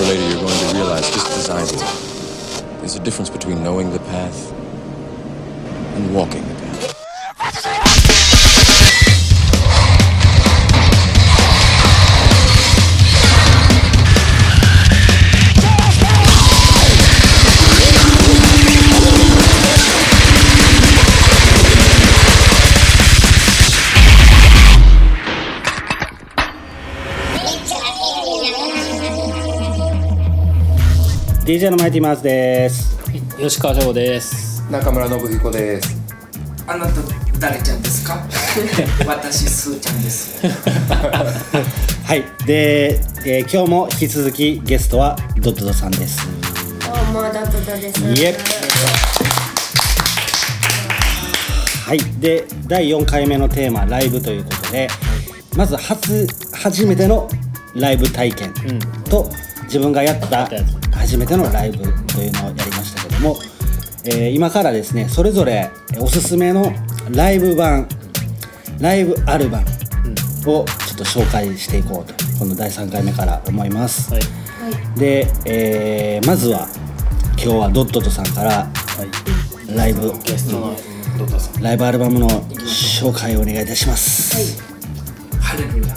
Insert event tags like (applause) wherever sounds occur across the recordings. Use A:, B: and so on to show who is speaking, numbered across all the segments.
A: or later you're going to realize just as I did. There's a difference between knowing the path and walking the path.
B: DJ のマイティマーズです。
C: 吉川翔です。
D: 中村信彦です。
E: あなた誰ちゃんですか？(laughs) 私スーちゃんです。(laughs)
B: はい。で、えー今日も引き続きゲストはドットドさんです。
F: どうもダトダです。
B: いえはい。で第4回目のテーマライブということでまず初初めてのライブ体験と、自分がやった初めてのライブというのをやりましたけども、えー今からですねそれぞれおすすめのライブ版ライブアルバムをちょっと紹介していこうとこの第3回目から思います、
C: はい。
B: で、えーまずは今日はドットトさんからライブ
C: ゲストのドットさん。
B: ライブアルバムの紹介をお願いいたします、
E: ハレルヤ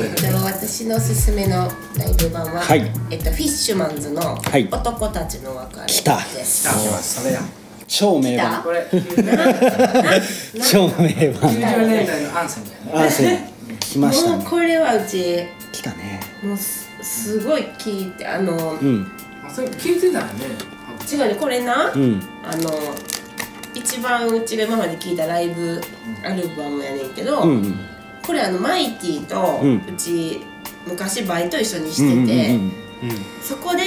F: でも私のおすすめのライブ版は、
B: はい。
F: えっとフィッシュマンズの
B: はい。
F: 男たちの別れ
B: 来た
F: です。
E: それや
B: 超名
F: 来た。
B: 盤
E: これ90
B: 超名盤。
E: 年代 (laughs) のアンセムやね。
B: アンセム。来ましたね。
F: もうこれはうち
B: 来たね。
F: もうすすごい聞いてあの、
B: うん。
E: あそれ聞いてたよね。
F: 違うねこれな、
B: うん。
F: あの一番うちが今まで聞いたライブアルバムやねんけど、
B: うんうん
F: これあのマイティと
B: う
F: ち昔バイト一緒にし
B: うん
F: てて、
B: うん
F: そこで、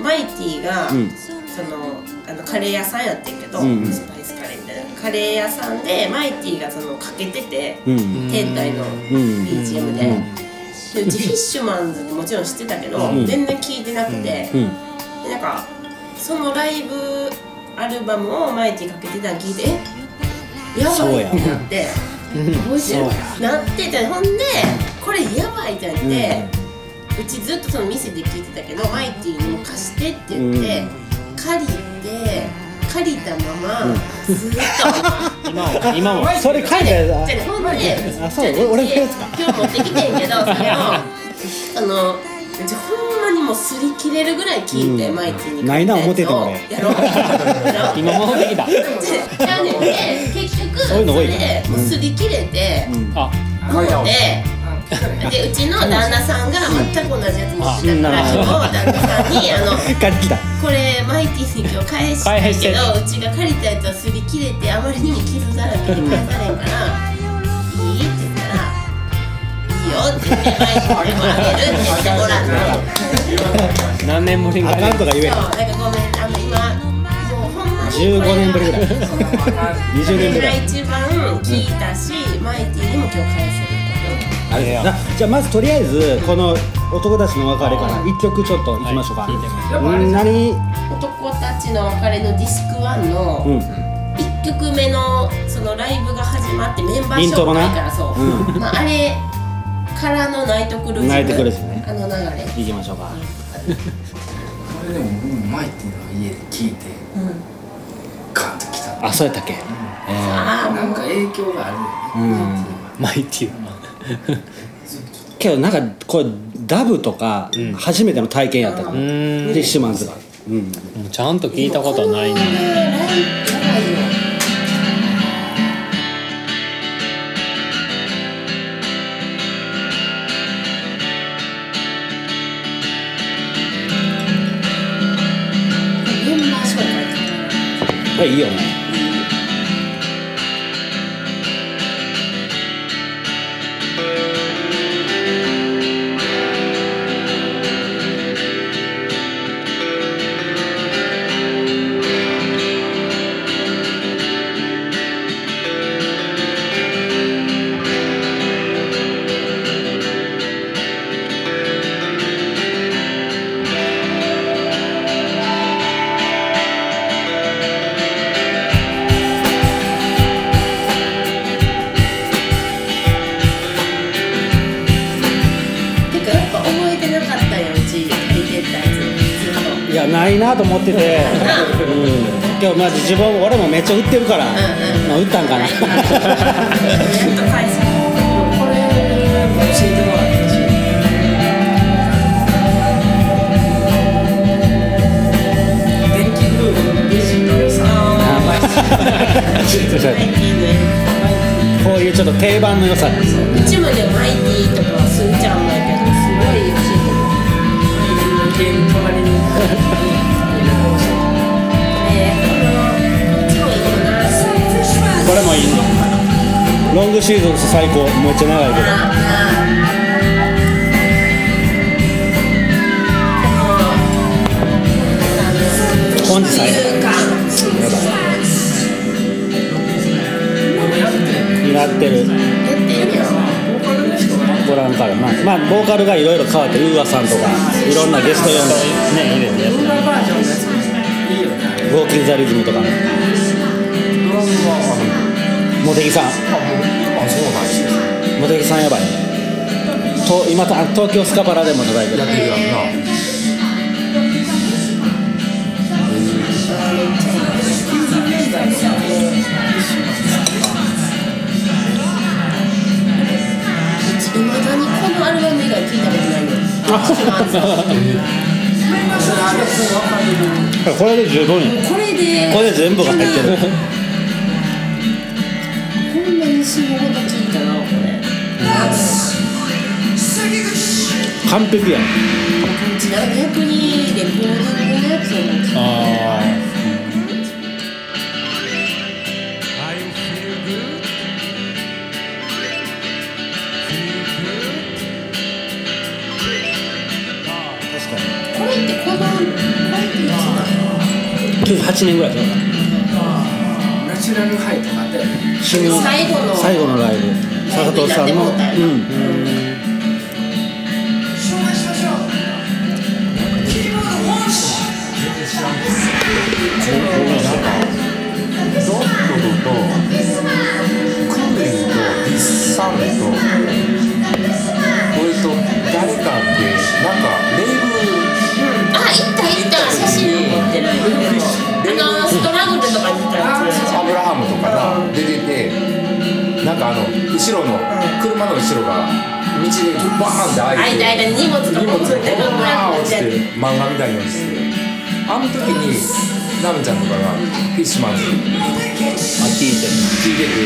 F: マイティが、
B: うん。
F: そのあのカレー屋さんやってんけど、スパイスカレーみたいな。カレー屋さんでマイティがそのかけてて、
B: うん。うん。
F: 店内の
B: ん
F: BGM で,、
B: うん。
F: でうちフィッシュマンズってもちろん知ってたけど、
B: ん。
F: 全然聞いてなくて、
B: うん。
F: でなんかそのライブアルバムをマイティかけてたの聞いてえやばいってなって覚えてるなっててほんでこれやばいってなって、うちずっとその店で聞いてたけどマイティにも貸してって言って、借りて借りたままずっと。(laughs)
C: 今も今も
B: それ書いてある
F: じゃあねほんで
B: あそう俺のやつか。
F: 今日持ってきてんけどそれを (laughs) あのほんもう擦り切れるぐらい聞いて、
B: うん。
F: マイティに
B: ないな思ってた俺
F: やろう。やろう
C: 今戻ってきた。
F: じゃあねで結局
B: そういうの多いな
F: それでもう擦り切れて、
C: あ、
F: もうででうちの旦那さんが全く同じやつ持ってたから旦那さんにあの (laughs) これマイティに今日返したいけどうちが借りたやつは擦り切れてあまりにも傷だらけで返されんから「よ」って言ってマイティにもあげるって言ってもらって
C: 何年ぶりに
B: あかんとか言え
F: そうなんかごめんあの今もうほんまに
B: 15年ぶりぐらい
F: 20
B: 20年ぶりぐらい
F: 一番聞いたしマイティにも今日返せる
B: あれやなじゃあまずとりあえずこの男たちの別れから一曲ちょっとい。きましょうか、
C: はい聞いてみまし
B: うん。何
F: 男たちの別れのディスク1の
B: うん。
F: 1曲目のそのライブが始まってメンバー
B: イントロな
F: 紹介からそう、
B: う
F: まあ、あれからのナイトクルージング
B: ナイトクルージングね。
F: あの流れ。
B: いきましょうか。
E: これでも僕もマイティの家で聞いて
F: うん
E: ガンときた。
B: あそうやったっけ？
F: ああもう
E: なんか影響があるよね。
B: うん。
C: マイティ
B: けどなんかこれダブとか初めての体験やったから、
C: うーん。
B: フィッシュマンズが。うん。
C: ちゃんと聞いたことないね。
F: 介
B: こ
F: ってて、
B: うん、今日マジ自分俺もめっちゃ売ってるから、まあ、ったんかな。(laughs) (laughs)
E: こ
B: ういうちょっと定番の良さ。グシーズン最高。めっちゃ長いけど。本日最後になってる。ご覧から。なまあボーカルがいろいろ変わってウーアさんとかいろんなゲスト呼んで。
C: ね入れてやつ
E: ドラバージョンのやつもいいよね。
B: ウォーキング・ザ・リズムとかね茂木さん。
D: そうなんですよ
B: 茂木さんやばいと今た東京スカパラでも叩いてる。
D: やってるやんな。
F: いまだにこのアルバム以外聞いたことないの (laughs)
B: これで十分よ
F: これで
B: これで全部が入ってる完璧やん。
F: にレコー。ディングのやつを聞いて
C: あ
F: これってこのこれっていつな
B: 98年ぐら。い
E: ナチュラルハイとかあったよね
F: 最後の。
B: 最後のライブ坂戸さんの。
F: ライブになってもう
B: ん。
D: ドットとクーリーとディッサンとこれと誰かってなん。かレイブ
F: あ行った行った写真残ってるあのストラグルとかにいたやつ
D: アブラハムとかが出ててなん。かあの後ろの車の後ろが道でバーンって開いて
F: 間間に荷物とか
D: 荷物が
F: 持ってる
D: バーン落ちて漫画みたいに落ちて。あの時にナムちゃんとかがフィッシュマンに
C: あ聞いてる
D: 聞いてて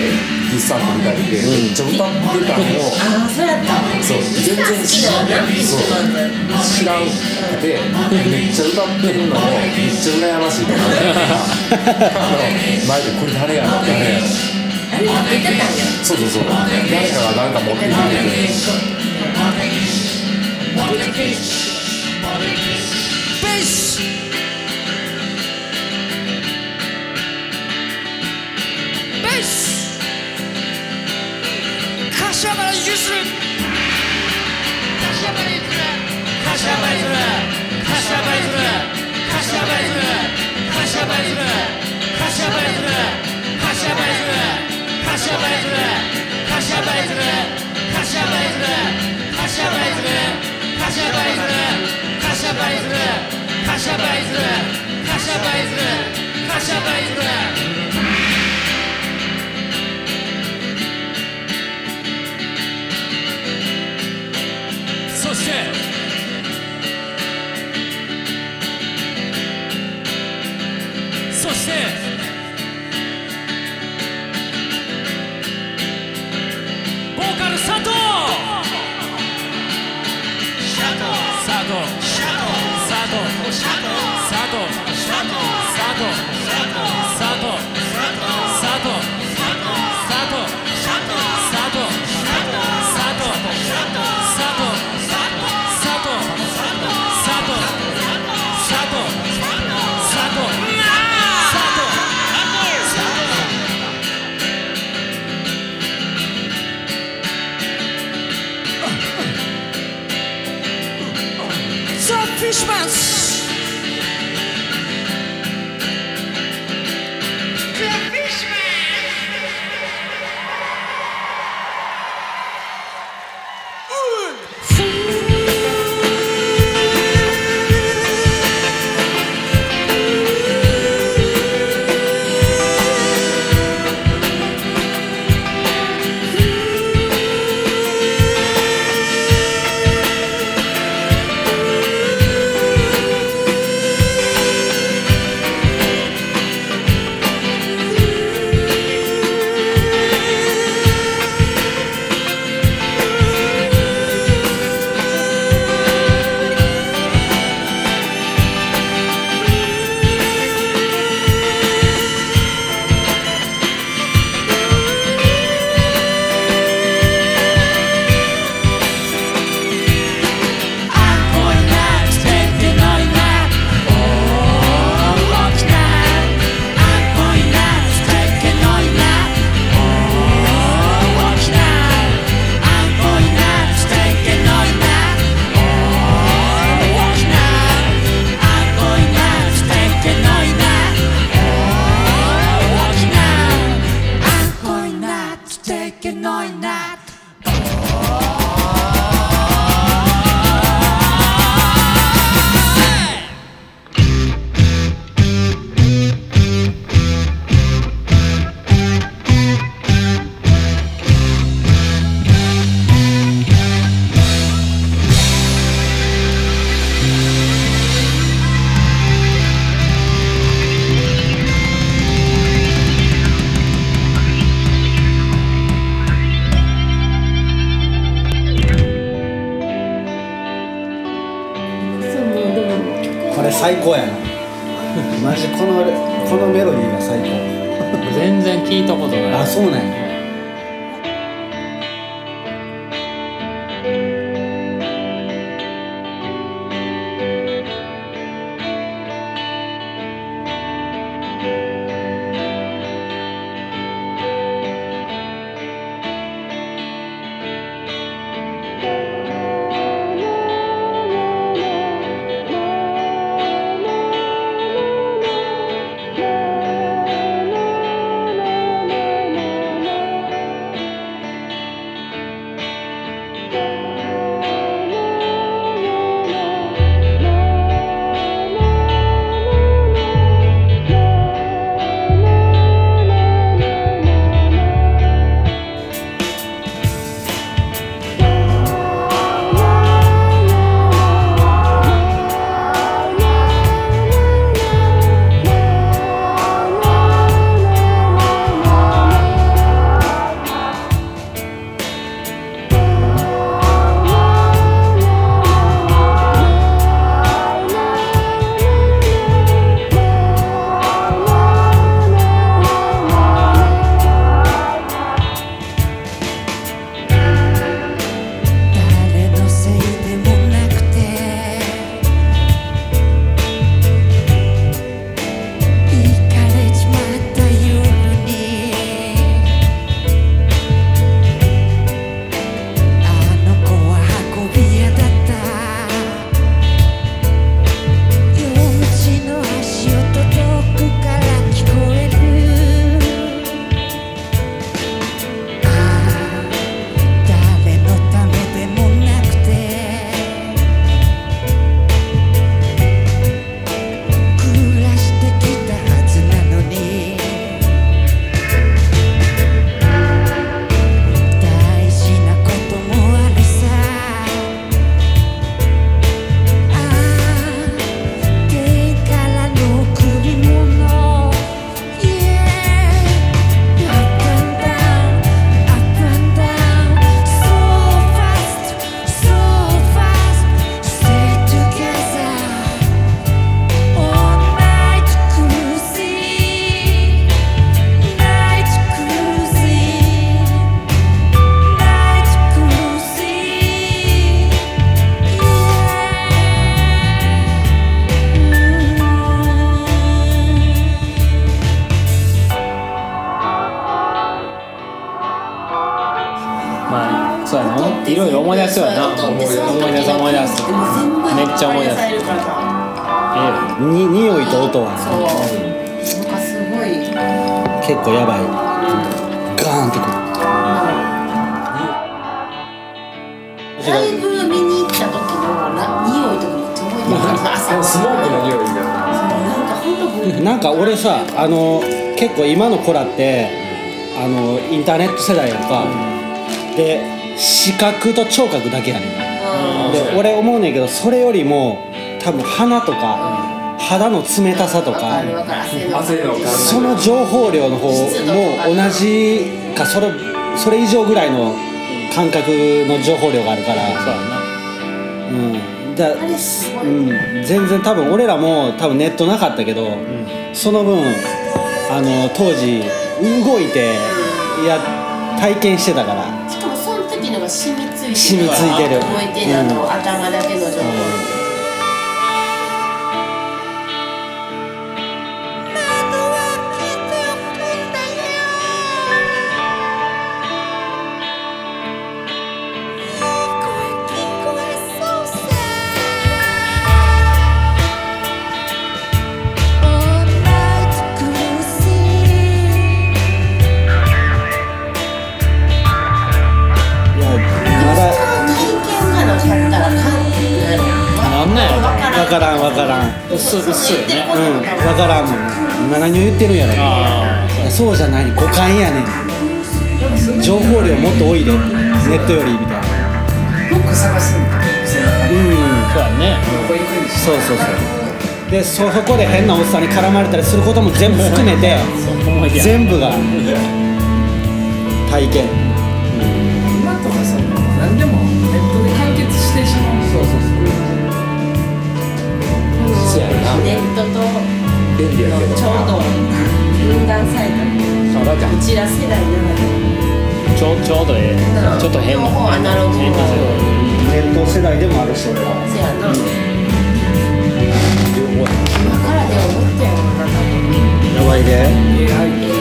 D: ディスタント見たりでめっちゃ歌ってたのを
F: ああそうやった。
D: そう全然
F: 好きだよなフィッシュマンズ
D: 知らんくてめっちゃ歌ってるのをめっちゃ羨ましいと思って。(laughs) あの前でこれ誰やろ誰やろそうそうそう誰かが何か持ってきて
G: くれる柏原譲るかしゃばりずるか
C: しゃ
H: ばりずるか
B: しゃばりずる
H: かしゃずる
B: あの結構今の子らってあのインターネット世代やんか、で視覚と聴覚だけやねん。で俺思うねんけどそれよりも多分鼻とか肌の冷たさと
H: わ
B: かその情報量の方も同じかそれそれ以上ぐらいの感覚の情報量があるから。
C: そう
B: ん。だうん、全然多分俺らも多分ネットなかったけど、その分あの当時動いてや体験してたから。
H: しかもその時のが染みついてる
B: 染みついてる。
H: 覚えてるあの、頭だけの情報
C: うっすうっすよね。
B: うん。分からん。もん何を言ってるんやろ。そうじゃない。五感やねん。情報量もっと多いで。ネットよりみたいな。
E: よく探すんだ。
B: うん。
C: あそうやね。
B: そうそうそう。でそそこで変なおっさんに絡まれたりすることも全部含めて全部が体験
E: ドと便利やけど。ちょうど分断されたそうだう
F: ちら世代なので
C: ちょちょうどええ。ちょっと変な
F: アナログ
C: 変世代
B: 世代でもあるし俺
F: やな、
B: うん、
F: 今からで思っな
B: やばいで、
C: ね、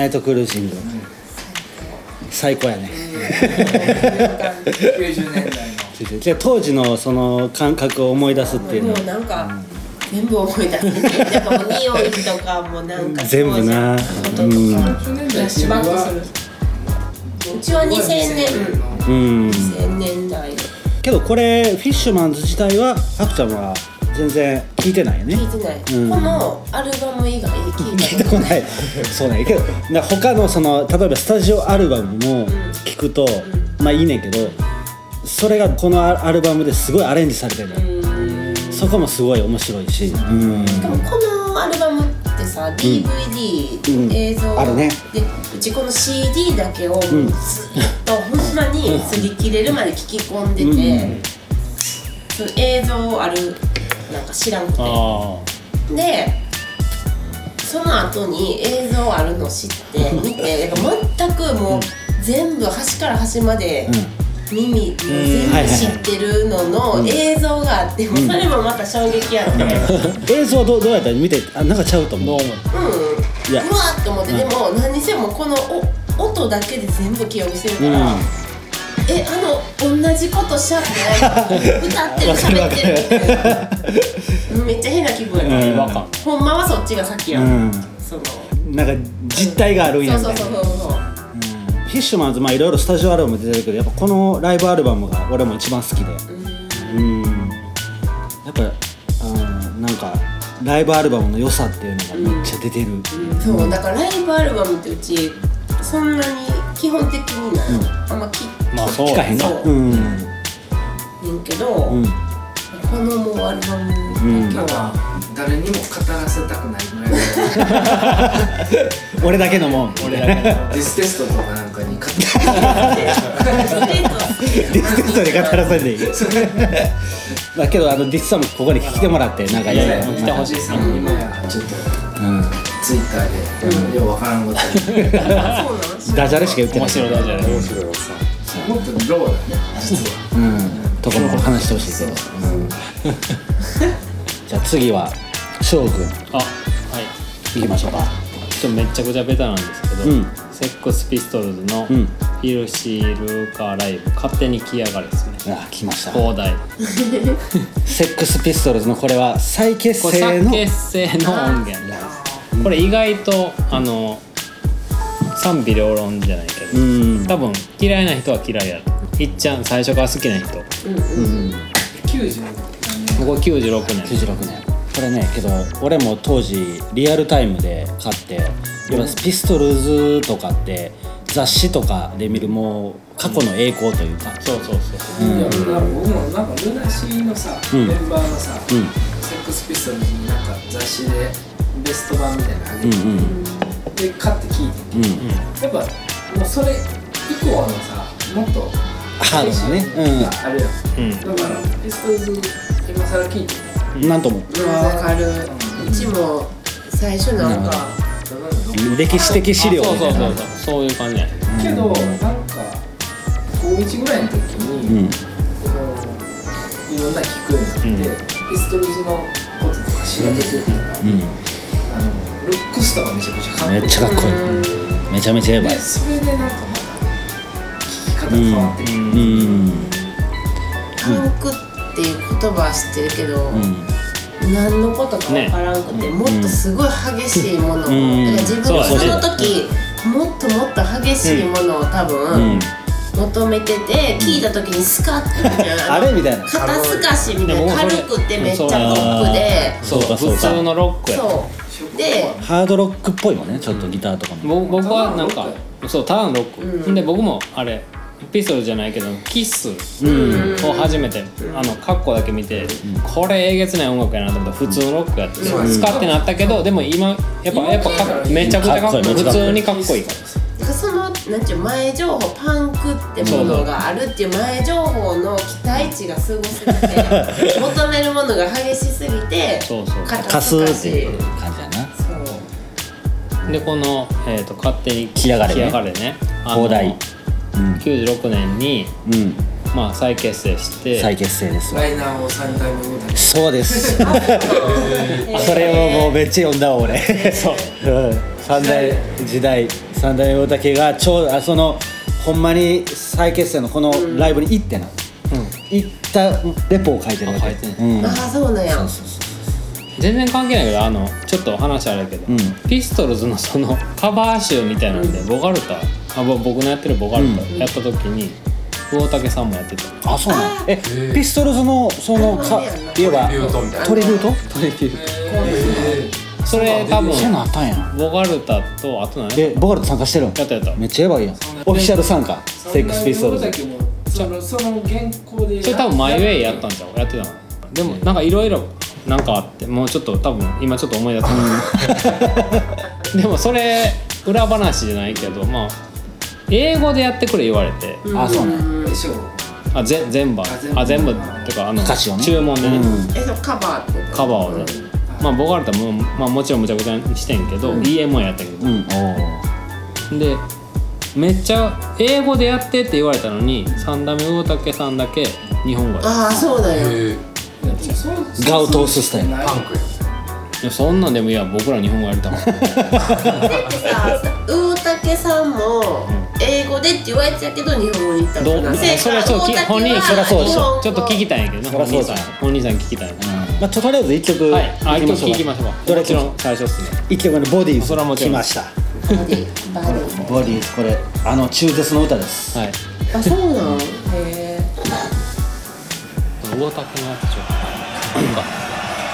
B: ナイトクルージング。最高やね。
E: 90年代の
B: じゃあ当時のその感覚を思い出すっていうの。
F: もうなんか全部思い出してなんかもう匂いとかもなんか
B: 全部な。
F: 当時のこととかフラッシュバックする。うちは2000年
B: うん。
F: 2000年代
B: けどこれフィッシュマンズ自体はあくちゃんは全然聞いてないよね。
F: 聞いてない、
B: うん。
F: このアルバム以外で聞いたこ
B: てこない。そうね。けどな他のその例えばスタジオアルバムも聞くと、まあいいねんけどそれがこのアアルバムですごいアレンジされてるの、そこもすごい面白いし、うん、
F: しかもこのアルバムってさ DVD、
B: うん。
F: 映像
B: あるね。
F: でうちこの CD だけをずっとほんまに擦り切れるまで聞き込んでて、映像あるなんか知らんくて。
C: あ
F: でその後に映像あるの知って (laughs) 見てなんか全くもう全部端から端まで耳全部知ってるのの映像があってもうそれもまた衝撃やって。(laughs)
B: 映像どうどうやった？ら見てあなんかちゃうと思う。
C: も
F: うん、
B: いや。
F: うわーって思って、でも何にせよもこのお音だけで全部記憶してるから、えあの同じことしちゃって歌ってる喋ってる。めっちゃ変な気分やった、
C: 違和感
F: ほんまはそっちが先やん、
B: うん。
F: その。
B: なんか実態があるんや
F: そうそう
B: みたいな
F: そうそうそう。
B: フィッシュマンズまあいろいろスタジオアルバム出てるけどやっぱこのライブアルバムが俺も一番好きで。うん。やっぱうんなんかライブアルバムの良さっていうのがめっちゃ出てる、
F: そうだからライブアルバムってうちそんなに基本的にな、あんま聞
C: まあそう
B: 聞かへんな。
F: そう
B: うん。
F: ねん。けど、
B: うん。
F: このもうアルバムだけは、
E: 誰にも語らせたくないぐらい
B: 俺だけのもん。
C: 俺だけ
E: ディステストとかなんかに語
B: ディステストで語らせんでいいまあけどあのディスさんもここに来てもらってなんかいろいろ
C: 来てほしい
E: さん今やちょっと
B: うん
E: ツイッターで、ようわからんこと。(laughs)
B: ダジャレしか言ってない。
C: 面白いだじゃない
D: 面白いおっさん
E: もっとローだね。実は
B: うん。ところを話してほしいけど、うん。(laughs) じゃあ次は翔くん。
C: あはい。
B: 行きましょうか。
C: ちょっとめっちゃくちゃベタなんですけど、
B: うん。
C: セックスピストルズの
B: うん「
C: イルシールカーライブ勝手に来やがれ」ですね。
B: あ来ました。
C: 広大 (laughs)
B: セックスピストルズのこれは再結
C: これ
B: 成の
C: 再結成の音源です。これ意外とあの賛否両論じゃないけど、
B: うん。
C: 多分嫌いな人は嫌いや。といっちゃん最初から好きな人。こ
E: 90
C: こ96年。
B: 96年。これねけど俺も当時リアルタイムで買ってやっぱピストルズとかって雑誌とかで見るもう過去の栄光というか。
C: そうそうそう
E: いや僕もなんかルナシーのさ、
B: うん。
E: メンバーがさ、
B: ん。
E: セックスピストルズになんか雑誌でベスト版みたいなのあげて、
B: うん
E: で買って聞いて
B: うんうん。
E: やっぱもうそれ以降のさもっと
B: ハードなね。
E: あるやん、
C: うん。
E: だからピストルズ今更聞いて
B: うん。なんとも。
F: わかる。うちも最初なんか
B: 歴史的資料
C: あそう
B: みたいうな
C: そそうそうそう。いう感じや。ね
E: けど、なんか高1ぐらいの時に、
B: うん。
E: このいろんな聞くようになって、ピストルズのこととか調べてら、
B: うん。
E: あのルックスとかめちゃくちゃかっこいい。
B: めっちゃかっこいいめちゃめちゃやばい。
E: それでなん。かまた聞き方変わってくる、
B: うん。
F: パンクっていう言葉は知ってるけど、何のことかわからん。くて、もっとすごい激しいものを、
B: ん。
F: だから自分が
C: そ
F: の時もっともっと激しいものを多分、求めてて聞いた時にスカッてみたいな
B: あれみたいな
F: 肩透かしみたいな軽くてめっちゃポップで
C: そう
B: そうかそうか
C: 普通のロックや
F: そうで
B: ハードロックっぽいもん。ねちょっとギターとかも。
C: ぼ僕はなんかそうただのロック、で僕もあれピストルじゃないけどキスを初めて、あのカッコだけ見て、これえげつない音楽やなと思ったら普通のロックやって、使ってなったけどでも今やっぱやっぱめちゃくちゃかっこいい。普通にかっこいいから
F: なんていう前情報パンクってものがあるっていう前情報の期待値がすごすぎて求めるものが激しすぎて
C: そうそう。
F: かし
B: っていう感じやな。
F: そう。
C: でこの、えーと「勝手に
B: 来やがれね。
C: がれね。あの
B: 広大
C: 96年に、
B: うん。
C: まあ、再結成して
B: 再結成ですわ。
E: ライナーを3代目歌
B: そうです。(laughs) それをもうめっちゃ読んだわ俺。そう、うん、三代時代三代目大竹がちょうどあそのほんまに再結成のこのライブに行ってな、行ったレポを書いてるわけ。うん。
F: ああそうなんや。
C: 全然関係ないけどあのちょっと話あるけど、
B: うん。
C: ピストルズのそのカバー集みたいなんで、ボガルタ。あぼ僕のやってるボガルタやった時に魚竹さんもやってた。
B: あそうなんえピストルズのそのかいわば
D: トリビュートみたいな。
B: トリビュート？
C: トリビュートそれ多分
B: そんなんあったんや。
C: ボガルタとあと何？や
B: えボガルト参加してるん？
C: ったやった。
B: めっちゃやばいやん。オフィシャル参加。セックスピストルズ。
E: そのその原稿で
C: それ多分マイウェイやったんちゃう？やってたの。でもなんかいろいろなんかあってもうちょっと多分今ちょっと思い出した (laughs) でもそれ裏話じゃないけどまあ英語でやってくれ言われて。
B: あそうなん
E: でしょう。
C: あぜ全部。
E: あ全部。
C: あ全部っていうかあの
B: 歌詞をね。
C: 注文でね、
B: うん。
F: えそうカバーって
C: カバーをね、まあボガルタも、まあ、もちろんむちゃくちゃにしてんけど、EMO やったけど、
B: うん。お
C: でめっちゃ英語でやってって言われたのに三代目魚竹さんだけ日本語や
F: ああそうなんや
D: え
B: ガを通すスタイル。
D: パンクや。
C: いやそんなんでもいいや僕ら日本語やりたか (laughs) った
F: さ魚竹さんも英語でって言われてたけど日本語に言った
C: どう
F: のかな
C: それはちょっとき本人
B: そりゃそうでしょ
C: ちょっと聞きたいんやけどね本人さん本人さん聞きたいな、
B: まあとりあえず一曲
C: はい。あ一曲
B: 行きましょうか。
C: 聞きましょう。か
B: どれ
C: もちろん最初っすね。
B: 一曲目のボディ
C: それはもちろん。
B: 来ました。
F: バディバディ
B: ボディこれあの中絶の歌です。
C: はい。
F: あそうなんへえ
C: のやつあるか。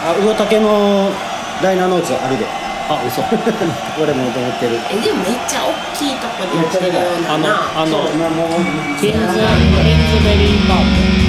B: あ魚竹のダイナーノーツあるで。
C: あ嘘。(laughs)
B: 俺もと思ってる。
F: えでもめっちゃ大きいとこでやってるような。
C: あの
F: な
C: あのンズキンズベリーパー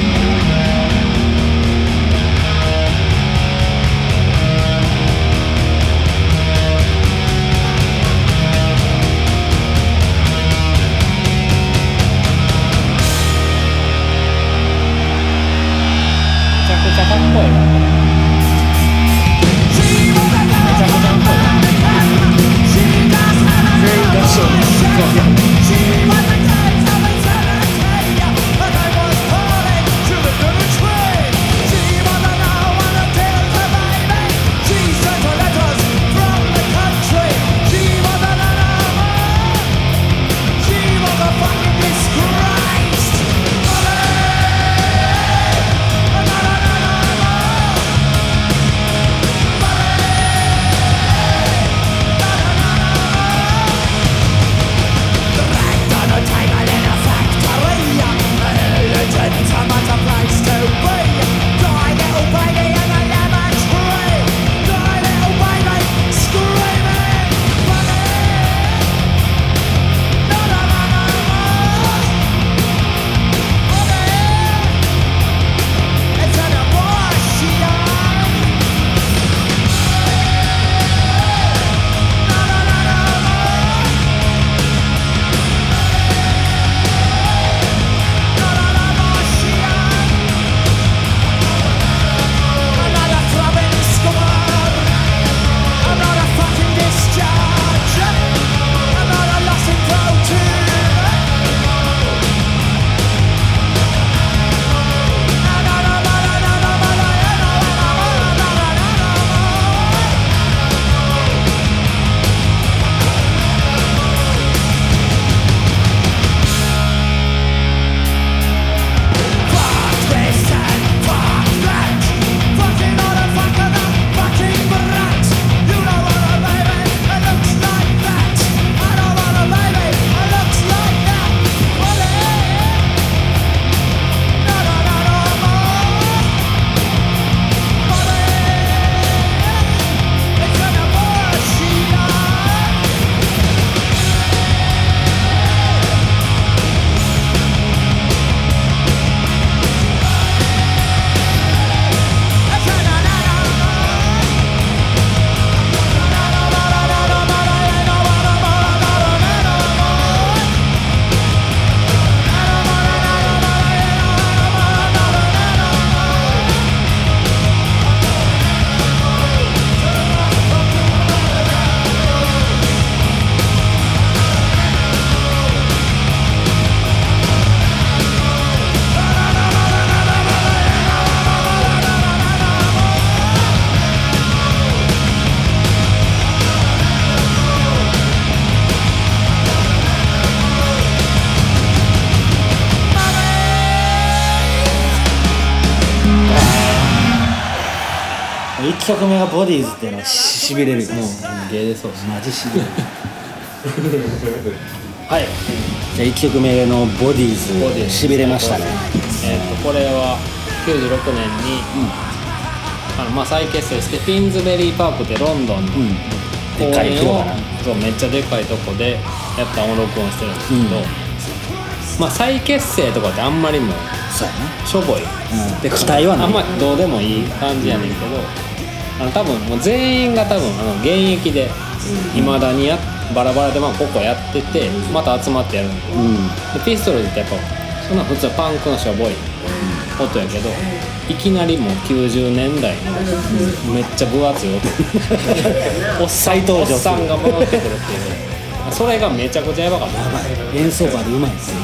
B: 1曲目がボディーズっていうのはししびれるよもう
C: ゲーでそうし
B: マジしびれる
C: はい。
B: じゃあ1曲目のボディ
C: ボディーズ
B: ーズしびれましたね。
C: えー、とこれは96年に、あのまあ、再結成してフィンズベリーパークってロンドンの
B: うん。でっかい広場な
C: そうめっちゃでっかいとこでやった音録音してるんですけど、まあ再結成とかってあんまりもう
B: そうやね
C: しょぼい、
B: うん。
C: で
B: 期待はない。
C: あんまりどうでもいい感じやねんけど、あの多分もう全員が多分あの現役でいまだにやバラバラでまあ個々やっててまた集まってやるんで
B: うん。
C: でピストルズってやっぱそんな普通はパンクのしょぼい音やけどいきなりもう90年代のめっちゃ分厚い音。おっさん
B: 再登場
C: おっさんが戻ってくるっていう。それがめちゃくちゃやばかった。
B: やばい。演奏場でうまいですね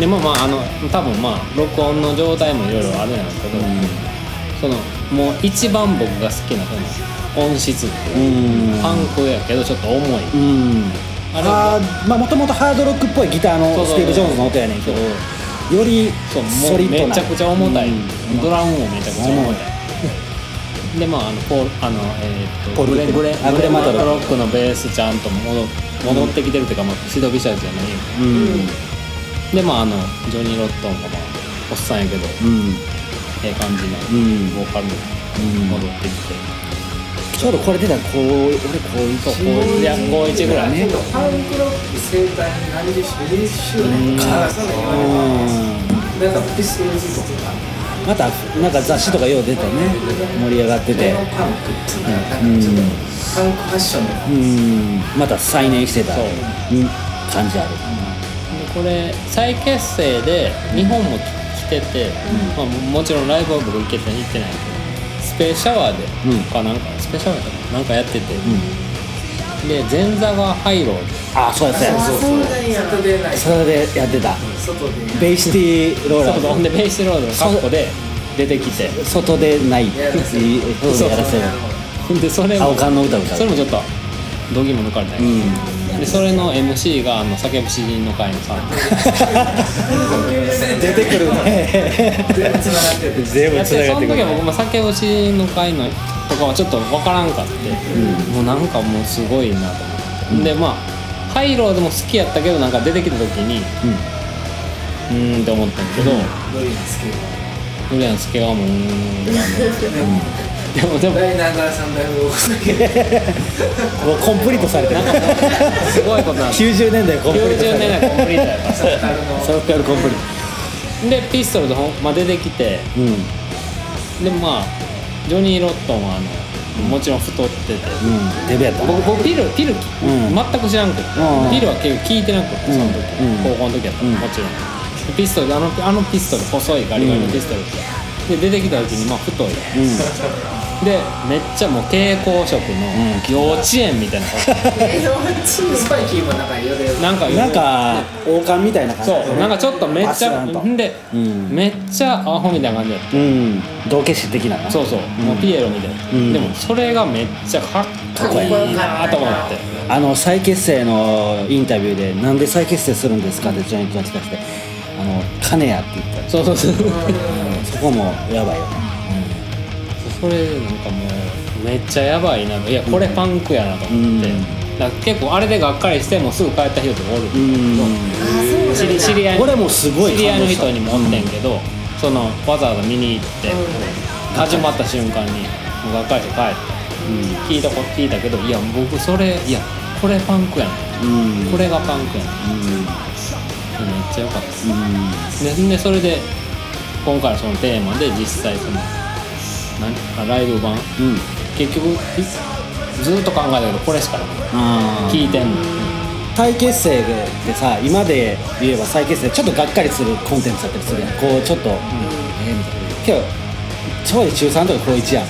C: でもまああの多分まあ録音の状態もいろいろあるんやろうけど、そのもう一番僕が好きなその音質っていう。
B: うん。
C: パンクやけどちょっと重い、
B: うん。
C: あれ
B: まあもともとハードロックっぽいギターのスティーブ・ジョーンズの音やねんけどよりソリッドな。
C: めちゃくちゃ重たい、
B: うん。
C: ドラムもめちゃくちゃ重たい。でまああのポあのえーっと
B: ポール
C: グレグレ
B: あグレマトロ。
C: ロックのベースちゃんと戻戻ってきてるっていうか、まあ、シドビシャズじゃない。
B: うん。
C: でまああのジョニー・ロットンがまあおっさんやけど。
B: うん
C: ええ感じの
B: うん。
C: ボーカルに戻ってきて、
B: ちょうどこれ出たらこう俺こういう
C: そうこういや高1ぐらい、
B: ね
E: パンクロック生誕何十周年かそうだよ
B: うん。
E: なんかピストルズとか。
B: またなんか雑誌とかよう出てね。盛り上がってて。
E: パンクっていうのはなんかちょっとパンクファッションの。
B: うん。また再燃してた感じある。
C: でこれ再結成で日本も来てて、まあ、もちろんライブは僕行けて行ってないけどスペースシャワーで、
B: うん。
C: かなんかスペースシャワーかななんかやってて、で前座がハイローで
B: あそうやそう。や
F: あそうなんや。
E: 外でない
B: それでやってた。
E: 外で。
B: ベイシティローラ
C: そうそうほんでベースロードの格好で出てきて。
B: ー外でないっていうそうやらせる。
C: ほんでそれも
B: 青缶の歌歌う。
C: それもちょっと度肝抜かれたんや
B: うん
C: でそれの MC があの叫ぶ詩人の会のさん。(laughs)
B: 出てくるね (laughs)
E: 全部つながってる。
B: 全部つながってくる
C: その時は僕も叫ぶ詩人の会のとかはちょっと分からんかって、もうなんかもうすごいなと思って、でまあハイローでも好きやったけどなんか出てきた時にうーんって思ったんだけど、
E: ドリーンスケ
C: ブリアンスケはもううーんってでもでも。
E: ダイナーガーさんだいぶお酒
B: もうコンプリートされてる。
C: すごいことなんです
B: 90年代コンプリートさ
C: 90
B: れてる
C: 年代コンプリートやから
E: サッカルの
B: サロッカルコンプリー
C: でピストルでまあ、出てきて。
B: トうん。
C: でまあジョニー・ロットンはあのもちろん太ってて、
B: うん。デブやった。
C: 僕僕ピルピル、
B: ん。
C: 全く知らんくて、
B: うん。
C: ピルは結構聞いてなくてその時、
B: うん。
C: 高校の時やったら、
B: うん。
C: もちろん。ピストルあのあのピストル細いガリガリのピストルで出てきた時にまあ太い、でめっちゃもう蛍光色の幼稚園みたいな
E: スパイキーもなんかよれ
C: なんか
B: うんなんか王冠みたいな感じ。
C: そうなんかちょっとめっちゃんで、
B: うん。
C: めっちゃアホみたいな感じ。やった
B: うん。道化師的なな。
C: そうそう、もうピエロみたいな、
B: うん。
C: でもそれがめっちゃかっこいい。なと思って
B: あの再結成のインタビューで「なんで再結成するんですか?」ってジョニー・が聞かせて「あの金や」って言った。
C: そうそうそう。
B: そこもやばいよね
C: それなんかもうめっちゃやばいないやこれパンクやなと思って、
B: うん。
C: だから結構あれでがっかりしてもうすぐ帰った人とかおる、
B: うん。
C: 知り知り合い
B: これもすごい
C: 知り合いの人にもおってんけど、そのわざわざ見に行って、始まった瞬間にもうがっかりして帰って、聞いたこと聞いたけどいや僕それいやこれパンクやねん。
B: うん。
C: これがパンクやねん。めっちゃ良かった。ででそれで今回のそのテーマで実際その何あライブ版、結局いずっと考えたけどこれしかない。聞いてんの。
B: 再結成でさ今で言えば再結成ちょっとがっかりするコンテンツだったりするやん。こうちょっと、えーみたいな。けどちょい中3とか高1やん。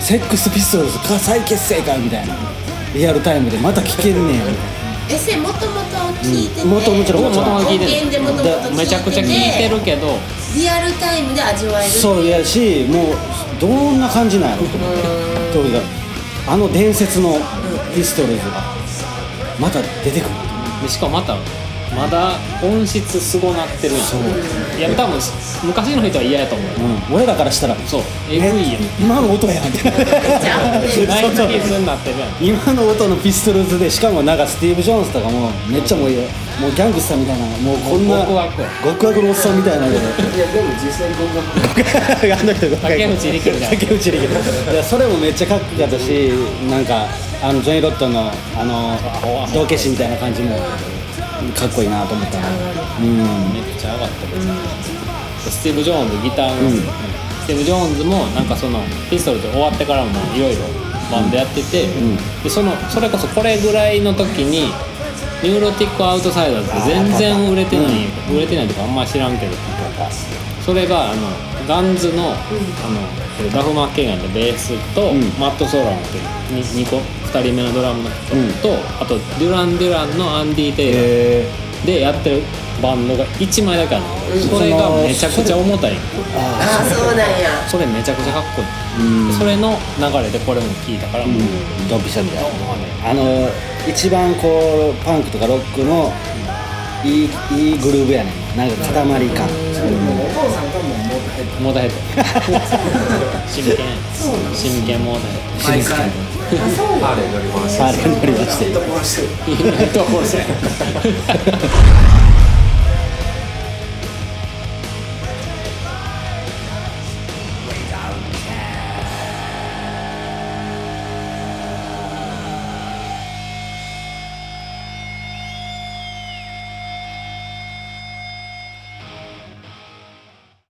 B: セックスピストルズか再結成かみたいな。リアルタイムでまた聴けるねんみたいな。
F: えそれもともと聞いてて、
B: うん。もともちろん
C: もともと聞いてる
F: 音源でもともと聞いてて
C: めちゃくちゃ聞いてるけど。
F: リアルタイムで味わえる
B: そうやしもうどんな感じなんやろと思ってとにかくあの伝説のピストルズがまた出てくる。
C: でしかもまたまだ音質すごなってるや。んいや多分昔の人は嫌やと思う。
B: うん、俺らからしたら
C: そう。えぐいやん。
B: 今の音やんって。
C: なってるやん。
B: 今の音のピストルズでしかもなんかスティーブ・ジョーンズとかもめっちゃもうもうギャングスターみたいなもうこんな
C: 極悪や
B: 極悪のおっさんみたいなので。
D: いやでも実際に合格
B: あの人が
C: 竹内力みたいな
B: 竹内力いやそれもめっちゃかっこよかったしなんかあのジョニー・ロットンのあの道化師みたいな感じもかっこいいなと思ったな。うん。
C: めっちゃ上がってる、スティーブ・ジョーンズギターの、スティーブ・ジョーンズもなんかそのピストルで終わってからもいろいろバンドやってて、でそのそれこそこれぐらいの時にニューロティック・アウトサイダーズって全然売れてない、売れてないとかあんま知らんけどそれがあのガンズの,、あのえーダフ・マッケイガンのベースと、マット・ソーラムっていう 2, 個2人目のドラムの人と、あとデュラン・デュランのアンディ・テイラー
B: え
C: でやってるバンドが1枚だけあるの、それがめちゃくちゃ重たい。
F: ああそうなんや。
C: それめちゃくちゃかっこいい、でそれの流れでこれも聴いたから、もう
B: ドンピシャみたいな。あの一番こうパンクとかロックのいいいいグルーヴやねん。なんか塊感
E: お父さんともモーターヘッ
C: モーターヘッド真剣真剣モーターヘッ
E: ド毎回
D: ハーレー乗り回して
B: パーレー乗りまして
E: ヘッド壊してる (laughs) (laughs)